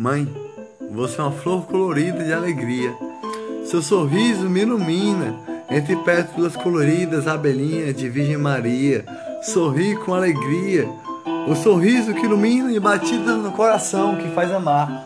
Mãe, você é uma flor colorida de alegria. Seu sorriso me ilumina. Entre pétalas coloridas, abelhinha de Virgem Maria. Sorri com alegria. O sorriso que ilumina e batida no coração que faz amar.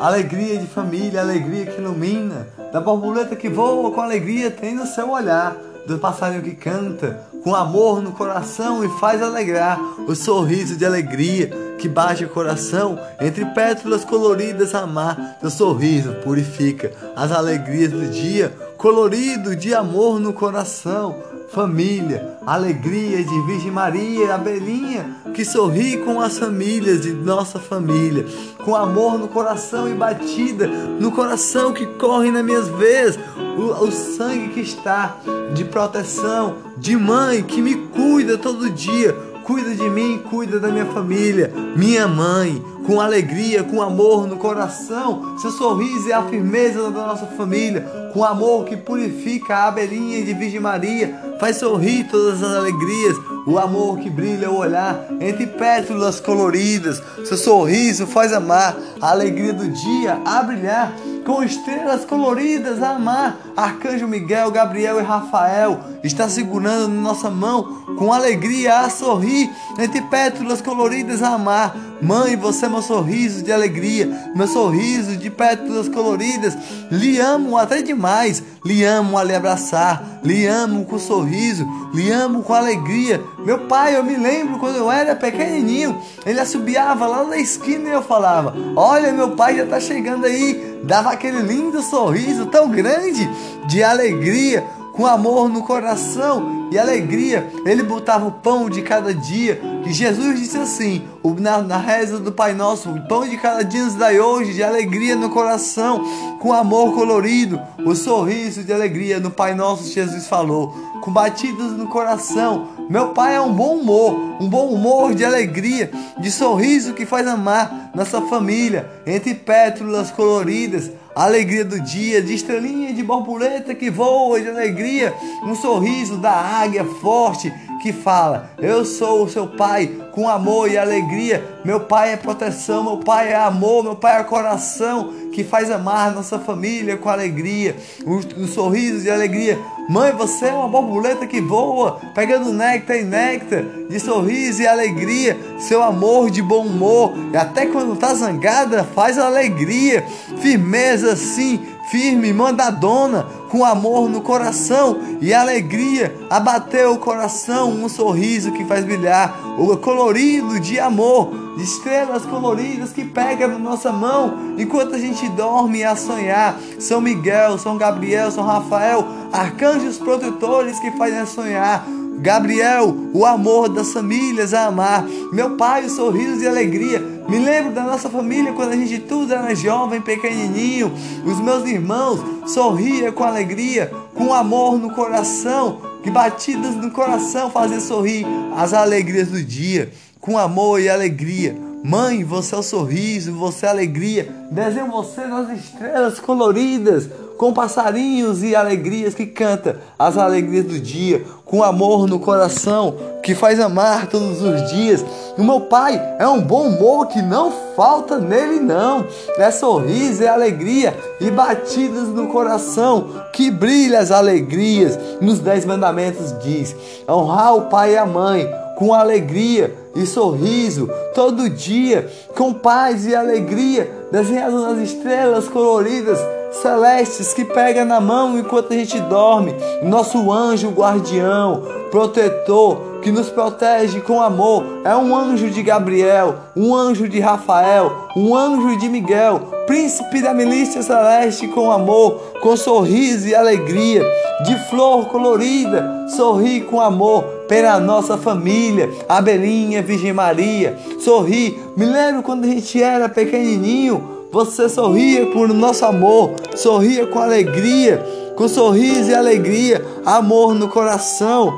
Alegria de família, alegria que ilumina. Da borboleta que voa com alegria tem no seu olhar. Do passarinho que canta com amor no coração e faz alegrar. O sorriso de alegria que bate o coração, entre pétalas coloridas amar, teu sorriso purifica as alegrias do dia, colorido de amor no coração. Família, alegria de Virgem Maria, abelhinha que sorri com as famílias de nossa família, com amor no coração e batida no coração que corre nas minhas veias, o, o sangue que está de proteção, de mãe que me cuida todo dia, cuida de mim, cuida da minha família, minha mãe, com alegria, com amor no coração. Seu sorriso é a firmeza da nossa família, com amor que purifica a abelhinha de Virgem Maria, faz sorrir todas as alegrias, o amor que brilha o olhar entre pétalas coloridas. Seu sorriso faz amar, a alegria do dia a brilhar com estrelas coloridas a amar. Arcanjo Miguel, Gabriel e Rafael está segurando nossa mão com alegria a sorrir, entre pétalas coloridas a amar. Mãe, você é meu sorriso de alegria, meu sorriso de pétalas coloridas. Lhe amo até demais, lhe amo a lhe abraçar, lhe amo com sorriso, lhe amo com alegria. Meu pai, eu me lembro quando eu era pequenininho, ele assobiava lá na esquina e eu falava: Olha, meu pai já está chegando aí. Dava aquele lindo sorriso tão grande de alegria, com amor no coração e alegria. Ele botava o pão de cada dia. E Jesus disse assim: na, na reza do Pai Nosso, o pão de cada dia nos dai hoje, de alegria no coração, com amor colorido, o sorriso de alegria no Pai Nosso, Jesus falou, com batidas no coração. Meu Pai é um bom humor, um bom humor de alegria, de sorriso que faz amar nossa família, entre pétalas coloridas alegria do dia, de estrelinha de borboleta que voa de alegria, um sorriso da águia forte que fala: Eu sou o seu pai com amor e alegria. Meu pai é proteção, meu pai é amor, meu pai é coração que faz amar nossa família com alegria, um, um sorriso de alegria. Mãe, você é uma borboleta que voa, pegando néctar e néctar, de sorriso e alegria, seu amor de bom humor, e até quando tá zangada, faz alegria, firmeza sim, firme, mandadona, com amor no coração e alegria, abateu o coração, um sorriso que faz brilhar, o colorido de amor, de estrelas coloridas que pega na nossa mão enquanto a gente dorme a sonhar. São Miguel, São Gabriel, São Rafael, arcanjos protetores que fazem sonhar. Gabriel, o amor das famílias a amar. Meu pai, o sorriso de alegria. Me lembro da nossa família quando a gente tudo era jovem, pequenininho. Os meus irmãos sorria com alegria, com amor no coração, que batidas no coração fazem sorrir as alegrias do dia, com amor e alegria. Mãe, você é o sorriso, você é a alegria. Desenho você nas estrelas coloridas com passarinhos e alegrias que canta as alegrias do dia, com amor no coração que faz amar todos os dias. O meu pai é um bom humor que não falta nele não. É sorriso, é alegria e batidas no coração que brilha as alegrias. Nos dez mandamentos diz: honrar o pai e a mãe com alegria e sorriso todo dia, com paz e alegria, desenhado nas estrelas coloridas celestes que pega na mão enquanto a gente dorme, nosso anjo guardião, protetor, que nos protege com amor, é um anjo de Gabriel, um anjo de Rafael, um anjo de Miguel, príncipe da milícia celeste com amor, com sorriso e alegria, de flor colorida, sorri com amor pela nossa família, Abelinha, Virgem Maria, sorri, me lembro quando a gente era pequenininho, você sorria por nosso amor, sorria com alegria, com sorriso e alegria, amor no coração.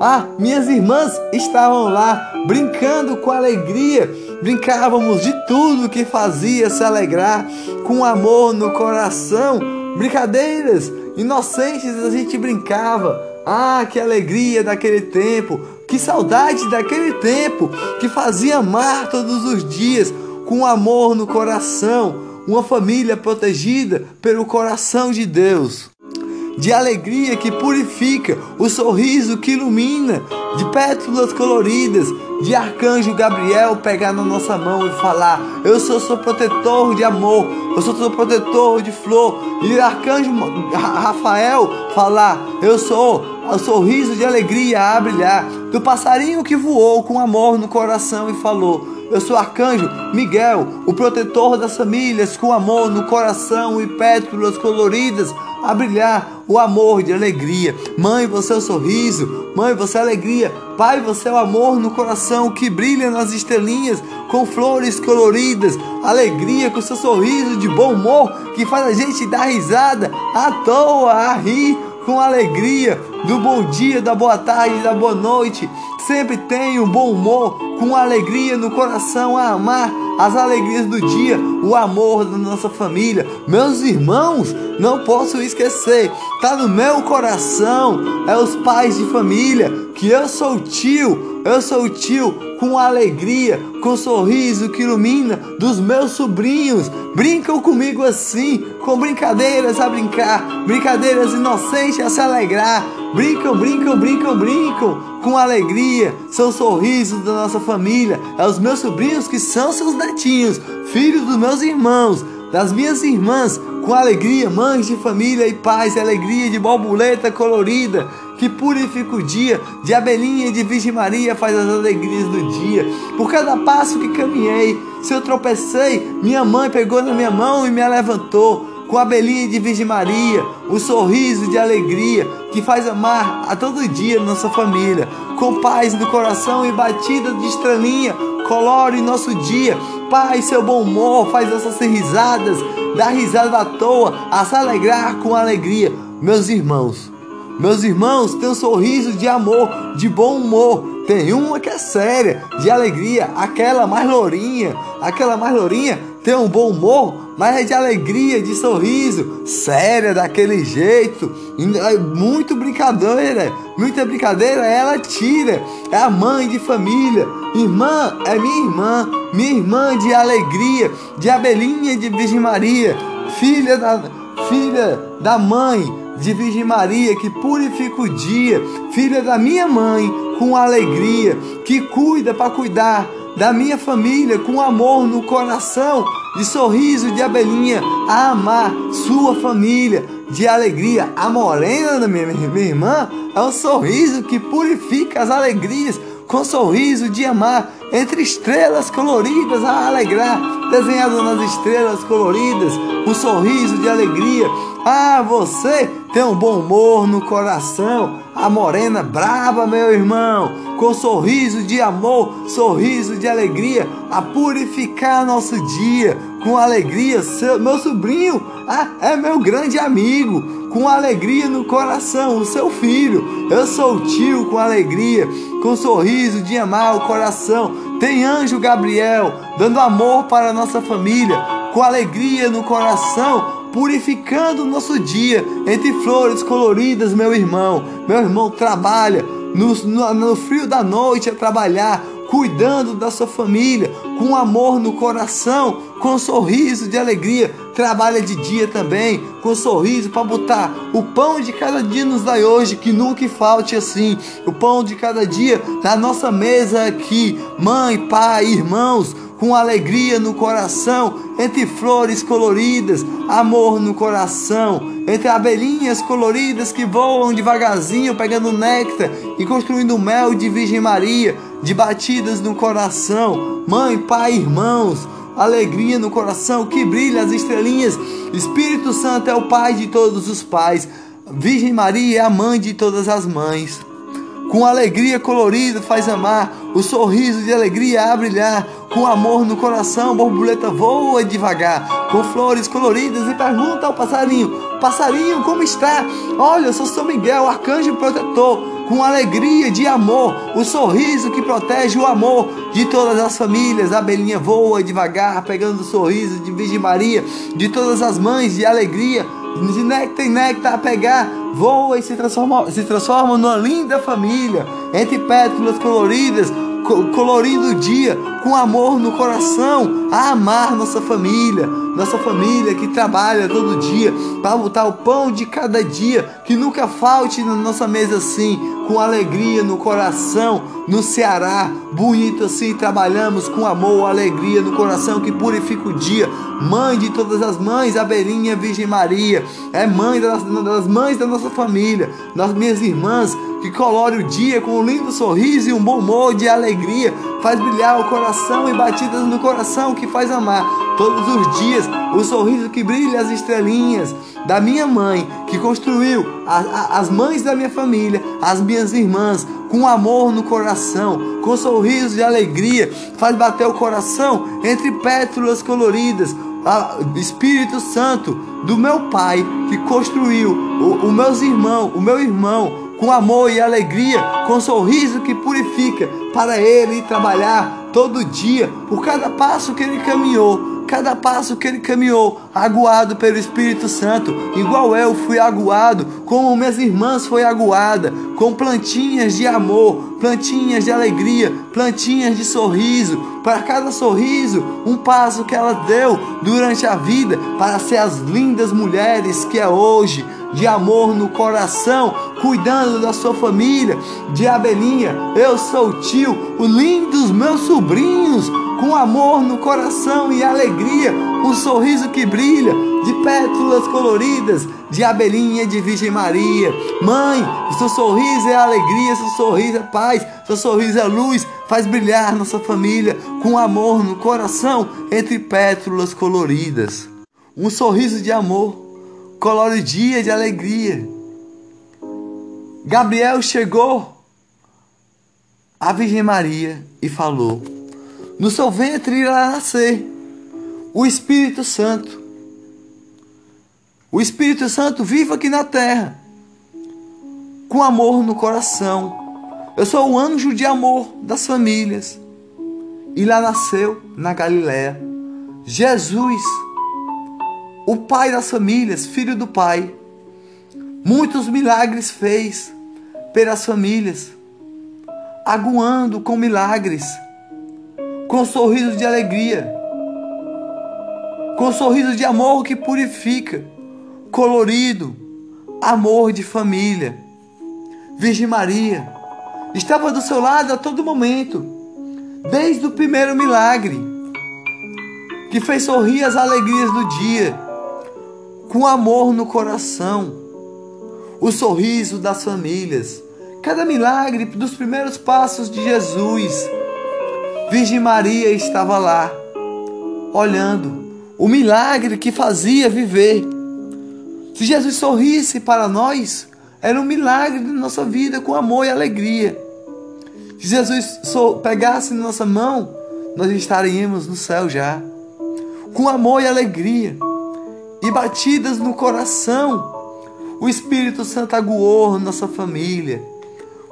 Ah, minhas irmãs estavam lá brincando com alegria, brincávamos de tudo que fazia se alegrar, com amor no coração, brincadeiras inocentes a gente brincava. Ah, que alegria daquele tempo, que saudade daquele tempo que fazia amar todos os dias com amor no coração, uma família protegida pelo coração de Deus. De alegria que purifica, o sorriso que ilumina, de pétalas coloridas, de arcanjo Gabriel pegar na nossa mão e falar: Eu sou seu protetor de amor, eu sou seu protetor de flor, e arcanjo Rafael falar: Eu sou o sorriso de alegria a brilhar, do passarinho que voou com amor no coração e falou. Eu sou arcanjo Miguel, o protetor das famílias, com amor no coração e pétalas coloridas a brilhar o amor de alegria. Mãe, você é o sorriso. Mãe, você é a alegria. Pai, você é o amor no coração que brilha nas estrelinhas com flores coloridas. Alegria com seu sorriso de bom humor que faz a gente dar risada à toa, a rir com alegria do bom dia, da boa tarde, da boa noite. Sempre tenho um bom humor, com alegria no coração a amar as alegrias do dia, o amor da nossa família. Meus irmãos, não posso esquecer, tá no meu coração, é os pais de família, que eu sou tio, eu sou tio com alegria, com sorriso que ilumina dos meus sobrinhos. Brincam comigo assim, com brincadeiras a brincar, brincadeiras inocentes a se alegrar. Brincam, brincam, brincam, brincam com alegria. São sorrisos da nossa família. É os meus sobrinhos que são seus netinhos, filhos dos meus irmãos, das minhas irmãs, com alegria, mães de família e paz, alegria de borboleta colorida que purifica o dia, de abelhinha e de Virgem Maria faz as alegrias do dia. Por cada passo que caminhei, se eu tropecei, minha mãe pegou na minha mão e me levantou. Com a abelhinha de Virgem Maria, o sorriso de alegria que faz amar a todo dia nossa família. Com paz no coração e batida de estrelinha, colore nosso dia. Pai, seu bom humor faz nossas risadas, dar risada à toa, a se alegrar com alegria. Meus irmãos, meus irmãos têm um sorriso de amor, de bom humor. Tem uma que é séria, de alegria, aquela mais lourinha, aquela mais lourinha tem um bom humor, mas é de alegria, de sorriso, séria daquele jeito, é muito brincadeira, muita brincadeira ela tira. É a mãe de família, irmã é minha irmã, minha irmã de alegria, de abelhinha de Virgem Maria, filha da filha da mãe de Virgem Maria que purifica o dia, filha da minha mãe, com alegria, que cuida para cuidar da minha família com amor no coração, de sorriso de abelhinha, a amar sua família, de alegria. A morena da minha, minha irmã é um sorriso que purifica as alegrias, com sorriso de amar entre estrelas coloridas a alegrar, desenhado nas estrelas coloridas, um sorriso de alegria. Ah, você tem um bom humor no coração, a morena brava, meu irmão, com sorriso de amor, sorriso de alegria, a purificar nosso dia com alegria. Seu, meu sobrinho ah, é meu grande amigo, com alegria no coração, o seu filho. Eu sou o tio com alegria, com sorriso de amar o coração. Tem anjo Gabriel dando amor para nossa família, com alegria no coração purificando nosso dia entre flores coloridas, meu irmão. Meu irmão trabalha no, no, no frio da noite a trabalhar, cuidando da sua família, com amor no coração, com um sorriso de alegria. Trabalha de dia também, com um sorriso para botar o pão de cada dia nos dai hoje, que nunca falte assim. O pão de cada dia na nossa mesa aqui, mãe, pai, irmãos com alegria no coração, entre flores coloridas, amor no coração, entre abelhinhas coloridas que voam devagarzinho pegando néctar e construindo mel de Virgem Maria, de batidas no coração, mãe, pai, irmãos, alegria no coração que brilha as estrelinhas. Espírito Santo é o Pai de todos os pais. Virgem Maria é a mãe de todas as mães. Com alegria colorida faz amar, o sorriso de alegria a brilhar, com amor no coração, borboleta voa devagar, com flores coloridas e pergunta ao passarinho: Passarinho, como está? Olha, eu sou São Miguel, arcanjo protetor, com alegria de amor, o sorriso que protege o amor de todas as famílias. A abelhinha voa devagar, pegando o sorriso de Virgem Maria, de todas as mães de alegria, de néctar em néctar a pegar, voa e se transforma, se transforma numa linda família, entre pétalas coloridas, colorindo o dia com amor no coração, a amar nossa família, nossa família que trabalha todo dia para botar o pão de cada dia, que nunca falte na nossa mesa assim, com alegria no coração, no Ceará, bonito assim, trabalhamos com amor, alegria no coração que purifica o dia. Mãe de todas as mães, Abelinha Virgem Maria, é mãe das, das mães da nossa família, das minhas irmãs, que colore o dia com um lindo sorriso e um bom humor de alegria, faz brilhar o coração e batidas no coração que faz amar todos os dias, o sorriso que brilha as estrelinhas da minha mãe, que construiu a, a, as mães da minha família, as minhas irmãs, com amor no coração, com sorriso de alegria, faz bater o coração entre pétalas coloridas. O Espírito Santo do meu Pai que construiu o, o meus irmãos, o meu irmão, com amor e alegria, com sorriso que purifica, para ele trabalhar todo dia, por cada passo que ele caminhou, cada passo que ele caminhou, aguado pelo Espírito Santo, igual eu fui aguado, como minhas irmãs foi aguada, com plantinhas de amor, plantinhas de alegria, plantinhas de sorriso, para cada sorriso, um passo que ela deu durante a vida para ser as lindas mulheres que é hoje de amor no coração, cuidando da sua família, de abelhinha. Eu sou tio, o lindo dos meus sobrinhos, com amor no coração e alegria, um sorriso que brilha, de pétalas coloridas, de abelhinha de Virgem Maria. Mãe, seu sorriso é alegria, seu sorriso é paz, seu sorriso é luz, faz brilhar nossa família com amor no coração entre pétalas coloridas. Um sorriso de amor colore dia de alegria. Gabriel chegou à Virgem Maria e falou: No seu ventre irá nascer o Espírito Santo. O Espírito Santo vive aqui na terra, com amor no coração. Eu sou o anjo de amor das famílias. E lá nasceu, na Galiléia, Jesus o pai das famílias, filho do pai. Muitos milagres fez pelas famílias, aguando com milagres, com sorrisos de alegria, com sorrisos de amor que purifica, colorido, amor de família. Virgem Maria estava do seu lado a todo momento, desde o primeiro milagre, que fez sorrir as alegrias do dia com amor no coração, o sorriso das famílias, cada milagre dos primeiros passos de Jesus. Virgem Maria estava lá, olhando o milagre que fazia viver. Se Jesus sorrisse para nós, era um milagre da nossa vida com amor e alegria. Se Jesus pegasse nossa mão, nós estaríamos no céu já, com amor e alegria e batidas no coração. O Espírito Santo aguou nossa família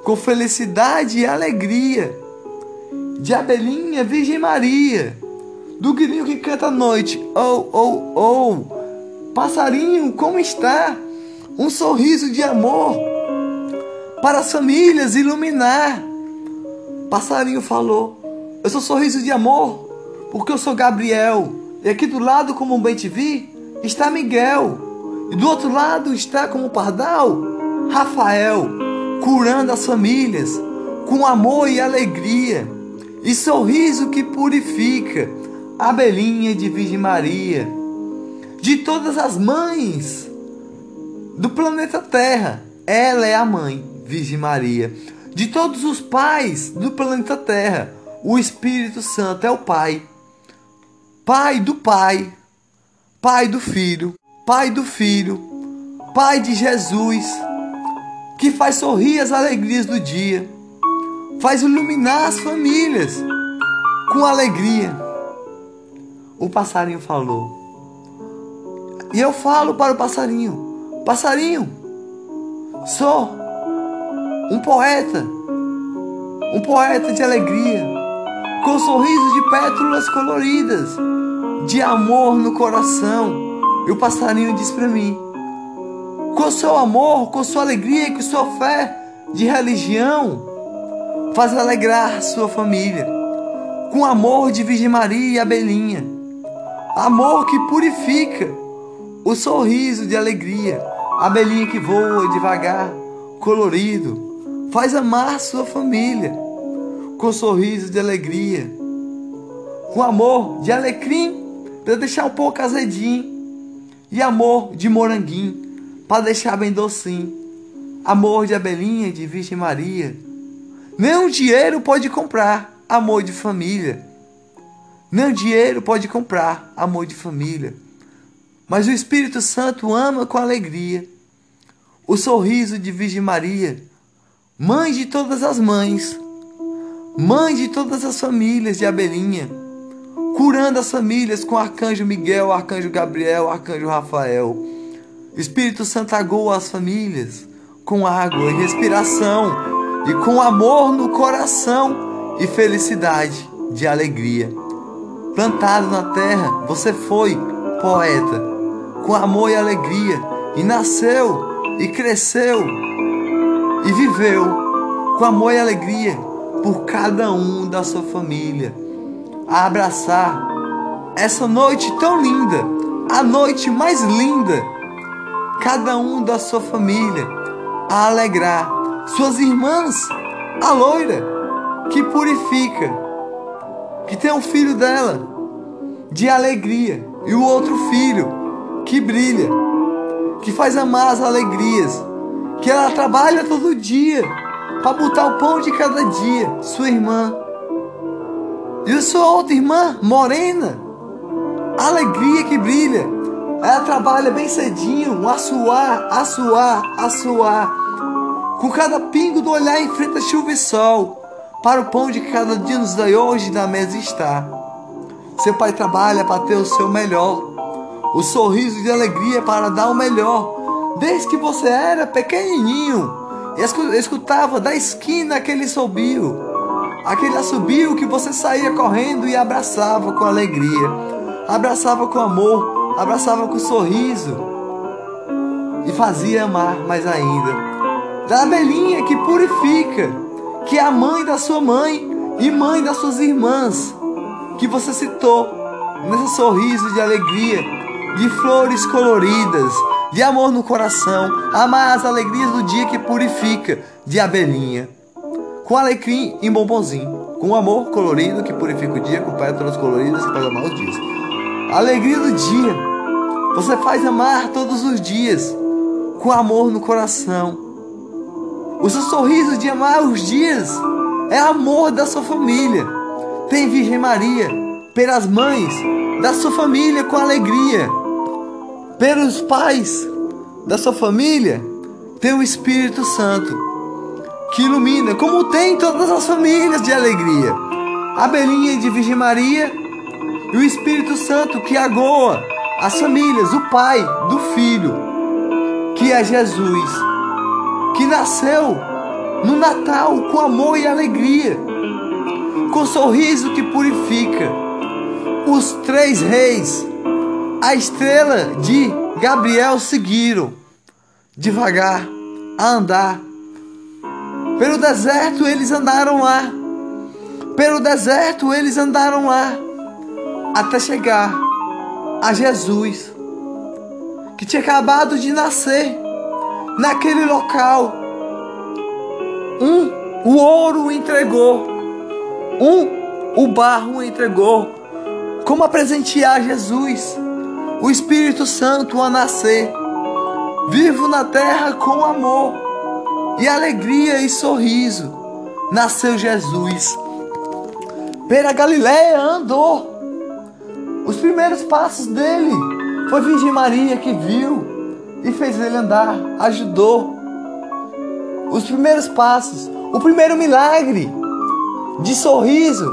com felicidade e alegria. De Abelinha, Virgem Maria, do grilinho que canta à noite, oh, oh, oh, passarinho, como está? Um sorriso de amor para as famílias iluminar. Passarinho falou: Eu sou sorriso de amor, porque eu sou Gabriel, e aqui do lado, como bem te vi, está Miguel. E do outro lado está como pardal Rafael, curando as famílias com amor e alegria e sorriso que purifica. Abelinha de Virgem Maria, de todas as mães do planeta Terra, ela é a mãe, Virgem Maria. De todos os pais do planeta Terra, o Espírito Santo é o Pai. Pai do Pai, Pai do Filho, Pai do Filho, Pai de Jesus, que faz sorrir as alegrias do dia, faz iluminar as famílias com alegria. O passarinho falou. E eu falo para o passarinho: Passarinho, sou um poeta, um poeta de alegria, com sorrisos de pétalas coloridas de amor no coração. E o passarinho diz para mim: com seu amor, com sua alegria, com sua fé de religião, faz alegrar sua família. com amor de Virgem Maria e Abelhinha. Amor que purifica, o sorriso de alegria, abelhinha que voa devagar, colorido, faz amar sua família, com sorriso de alegria, com amor de alecrim, para deixar um pouco azedinho, e amor de moranguinho, para deixar bem docinho, amor de abelhinha de Virgem Maria. Nem dinheiro pode comprar amor de família. Nem dinheiro pode comprar amor de família. Mas o Espírito Santo ama com alegria o sorriso de Virgem Maria, mãe de todas as mães, mãe de todas as famílias de Abelinha, curando as famílias com o arcanjo Miguel, o arcanjo Gabriel, o arcanjo Rafael. Espírito Santo agoa as famílias com água e respiração e com amor no coração e felicidade de alegria. Plantado na terra, você foi poeta com amor e alegria e nasceu e cresceu e viveu com amor e alegria por cada um da sua família, a abraçar essa noite tão linda, a noite mais linda, cada um da sua família, a alegrar suas irmãs, a loira que purifica, que tem um filho dela de alegria e o outro filho que brilha que faz amar as alegrias, que ela trabalha todo dia para botar o pão de cada dia, sua irmã. E sua outra irmã, morena, alegria que brilha. Ela trabalha bem cedinho, a suar, a suar, a suar. Com cada pingo do olhar enfrenta chuva e sol, para o pão de cada dia nos dá hoje na mesa está. Seu pai trabalha para ter o seu melhor o sorriso de alegria para dar o melhor. Desde que você era pequenininho, escutava da esquina aquele assobio, aquele assobio que você saía correndo e abraçava com alegria, abraçava com amor, abraçava com sorriso e fazia amar mais ainda. Da abelhinha que purifica, que é a mãe da sua mãe e mãe das suas irmãs, que você citou nesse sorriso de alegria de flores coloridas, de amor no coração, amar as alegrias do dia que purifica, de abelhinha. Com alecrim e bombonzinho, com amor colorido que purifica o dia, com pétalas coloridas que faz amar os dias. Alegria do dia, você faz amar todos os dias, com amor no coração. O seu sorriso de amar os dias é amor da sua família. Tem Virgem Maria, pelas mães da sua família com alegria pelos pais da sua família, tem o Espírito Santo que ilumina, como tem todas as famílias de alegria. A belinha de Virgem Maria e o Espírito Santo que agoa as famílias, o Pai do Filho, que é Jesus, que nasceu no Natal com amor e alegria, com sorriso que purifica. Os três reis a estrela de Gabriel seguiram devagar a andar. Pelo deserto eles andaram lá. Pelo deserto eles andaram lá até chegar a Jesus, que tinha acabado de nascer naquele local. Um o ouro entregou, um o barro entregou, como a presentear Jesus o Espírito Santo a nascer. Vivo na terra com amor e alegria e sorriso. Nasceu Jesus. Pela Galiléia andou. Os primeiros passos dele foi Virgem Maria que viu e fez ele andar, ajudou. Os primeiros passos, o primeiro milagre de sorriso,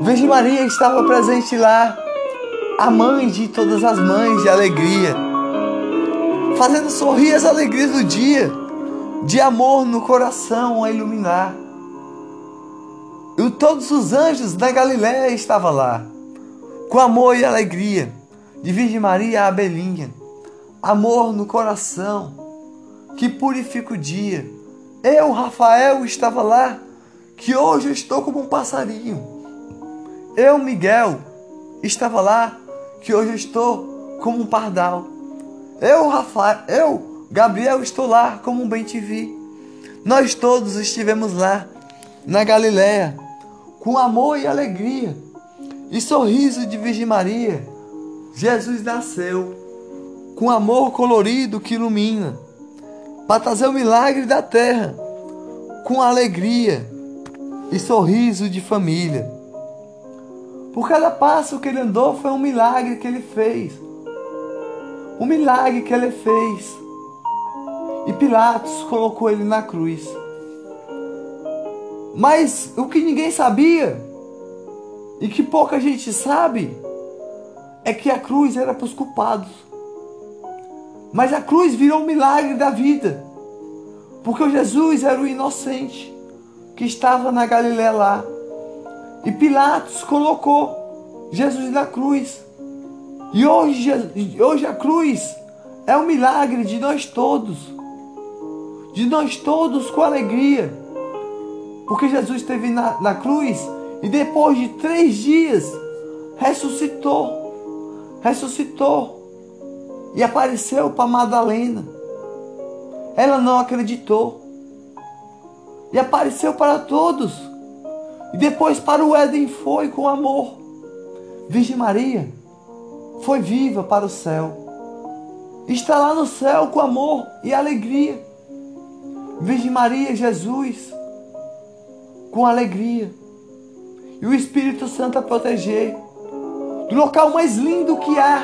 Virgem Maria estava presente lá a mãe de todas as mães de alegria, fazendo sorrir as alegrias do dia, de amor no coração a iluminar. E todos os anjos da Galiléia estavam lá, com amor e alegria, de Virgem Maria a Abelinha, amor no coração, que purifica o dia. Eu, Rafael, estava lá, que hoje eu estou como um passarinho Eu, Miguel, estava lá, que hoje eu estou como um pardal. Eu, Rafael, eu, Gabriel, estou lá como bem te vi. Nós todos estivemos lá, na Galiléia, com amor e alegria e sorriso de Virgem Maria. Jesus nasceu com amor colorido que ilumina, para trazer o milagre da terra, com alegria e sorriso de família. Por cada passo que ele andou foi um milagre que ele fez. Um milagre que ele fez. E Pilatos colocou ele na cruz. Mas o que ninguém sabia, e que pouca gente sabe, é que a cruz era para os culpados. Mas a cruz virou um milagre da vida. Porque Jesus era o inocente que estava na Galiléia lá. E Pilatos colocou Jesus na cruz. E hoje, hoje a cruz é um milagre de nós todos. De nós todos com alegria. Porque Jesus esteve na, na cruz e depois de três dias ressuscitou. Ressuscitou. E apareceu para Madalena. Ela não acreditou. E apareceu para todos. E depois para o Éden foi com amor. Virgem Maria foi viva para o céu. Está lá no céu com amor e alegria. Virgem Maria, Jesus, com alegria. E o Espírito Santo a proteger. Do local mais lindo que há,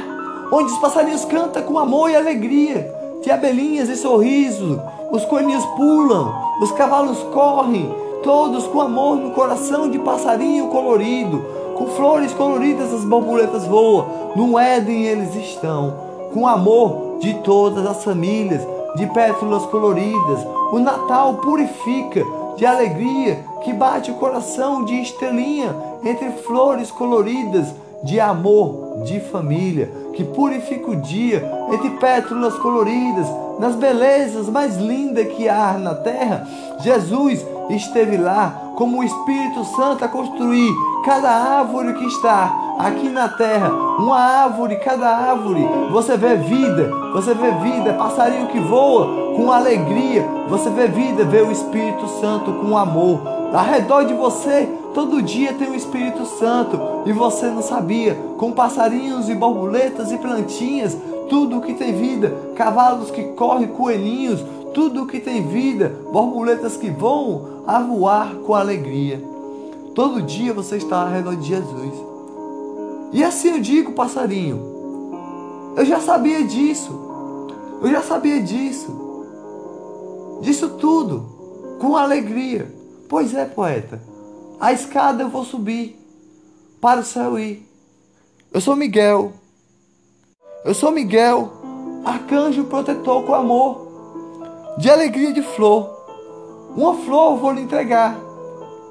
onde os passarinhos cantam com amor e alegria. Tem abelhinhas e sorriso, os coelhinhos pulam, os cavalos correm, todos com amor no coração de passarinho colorido, com flores coloridas as borboletas voam, no Éden eles estão, com amor de todas as famílias, de pétalas coloridas, o Natal purifica de alegria que bate o coração de estrelinha entre flores coloridas de amor, de família, que purifica o dia entre pétalas coloridas, nas belezas mais lindas que há na terra. Jesus esteve lá como o Espírito Santo a construir cada árvore que está aqui na terra, uma árvore, cada árvore, você vê vida, você vê vida, passarinho que voa com alegria, você vê vida, vê o Espírito Santo com amor. Ao redor de você, todo dia tem o Espírito Santo. E você não sabia, com passarinhos e borboletas e plantinhas, tudo que tem vida, cavalos que correm, coelhinhos, tudo que tem vida, borboletas que voam a voar com alegria. Todo dia você está ao redor de Jesus. E assim eu digo, passarinho, eu já sabia disso. Eu já sabia disso. Disso tudo, com alegria. Pois é, poeta. A escada eu vou subir para o céu ir. Eu sou Miguel. Eu sou Miguel, arcanjo protetor com amor, de alegria de flor. Uma flor vou lhe entregar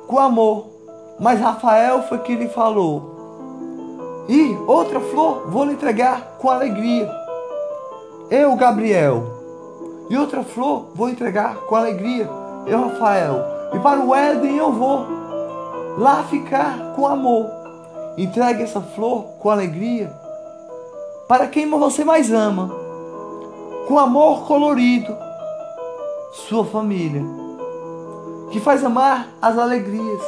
com amor, mas Rafael foi que lhe falou. E outra flor vou lhe entregar com alegria. Eu, Gabriel. E outra flor vou entregar com alegria. Eu, Rafael. E para o Éden eu vou lá ficar com amor. Entregue essa flor com alegria para quem você mais ama, com amor colorido, sua família, que faz amar as alegrias.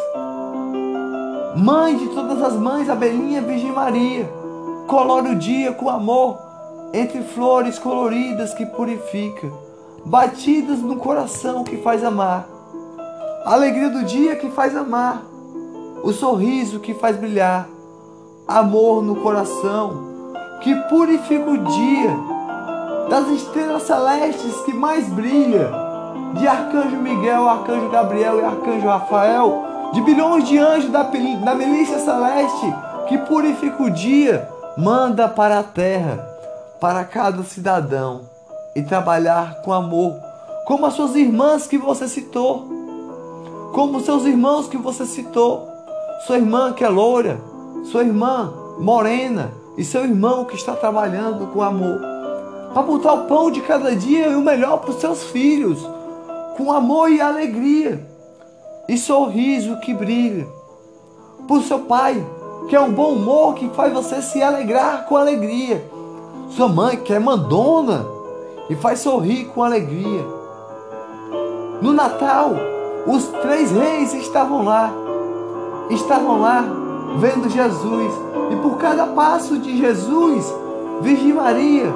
Mãe de todas as mães, Abelinha Virgem Maria, colore o dia com amor entre flores coloridas que purifica, batidas no coração que faz amar. A alegria do dia que faz amar, o sorriso que faz brilhar, amor no coração que purifica o dia, das estrelas celestes que mais brilha, de Arcanjo Miguel, Arcanjo Gabriel e Arcanjo Rafael, de bilhões de anjos da, da milícia celeste que purifica o dia, manda para a terra, para cada cidadão e trabalhar com amor, como as suas irmãs que você citou, como seus irmãos que você citou, sua irmã que é loura, sua irmã morena, e seu irmão que está trabalhando com amor, para botar o pão de cada dia e o melhor para os seus filhos, com amor e alegria, e sorriso que brilha, o seu pai que é um bom humor que faz você se alegrar com alegria. Sua mãe, que é mandona e faz sorrir com alegria. No Natal, os três reis estavam lá, estavam lá vendo Jesus, e por cada passo de Jesus, Virgem Maria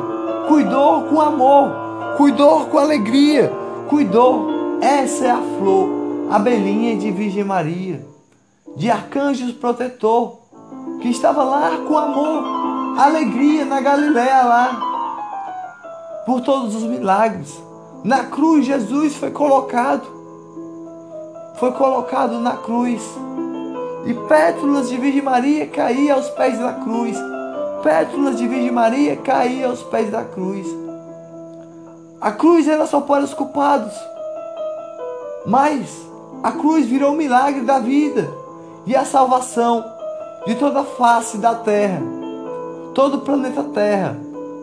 cuidou com amor, cuidou com alegria, cuidou. Essa é a flor, a belinha de Virgem Maria, de arcanjos protetor, que estava lá com amor, alegria na Galiléia lá, por todos os milagres. Na cruz, Jesus foi colocado, foi colocado na cruz. E pétalas de Virgem Maria caíam aos pés da cruz. Pétalas de Virgem Maria caíam aos pés da cruz. A cruz era só para os culpados. Mas a cruz virou o milagre da vida e a salvação de toda a face da terra, todo o planeta Terra.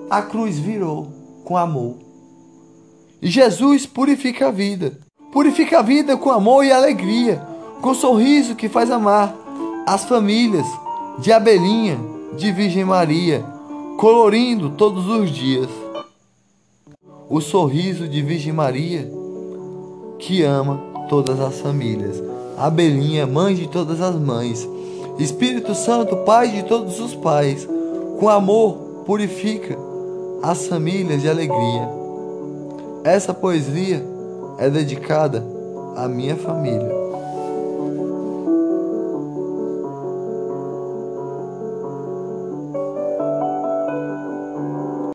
A cruz virou com amor. E Jesus purifica a vida. Purifica a vida com amor e alegria, com sorriso que faz amar as famílias de Abelinha, de Virgem Maria, colorindo todos os dias. O sorriso de Virgem Maria que ama todas as famílias. Abelinha, mãe de todas as mães. Espírito Santo, Pai de todos os pais. Com amor, purifica as famílias de alegria. Essa poesia é dedicada à minha família.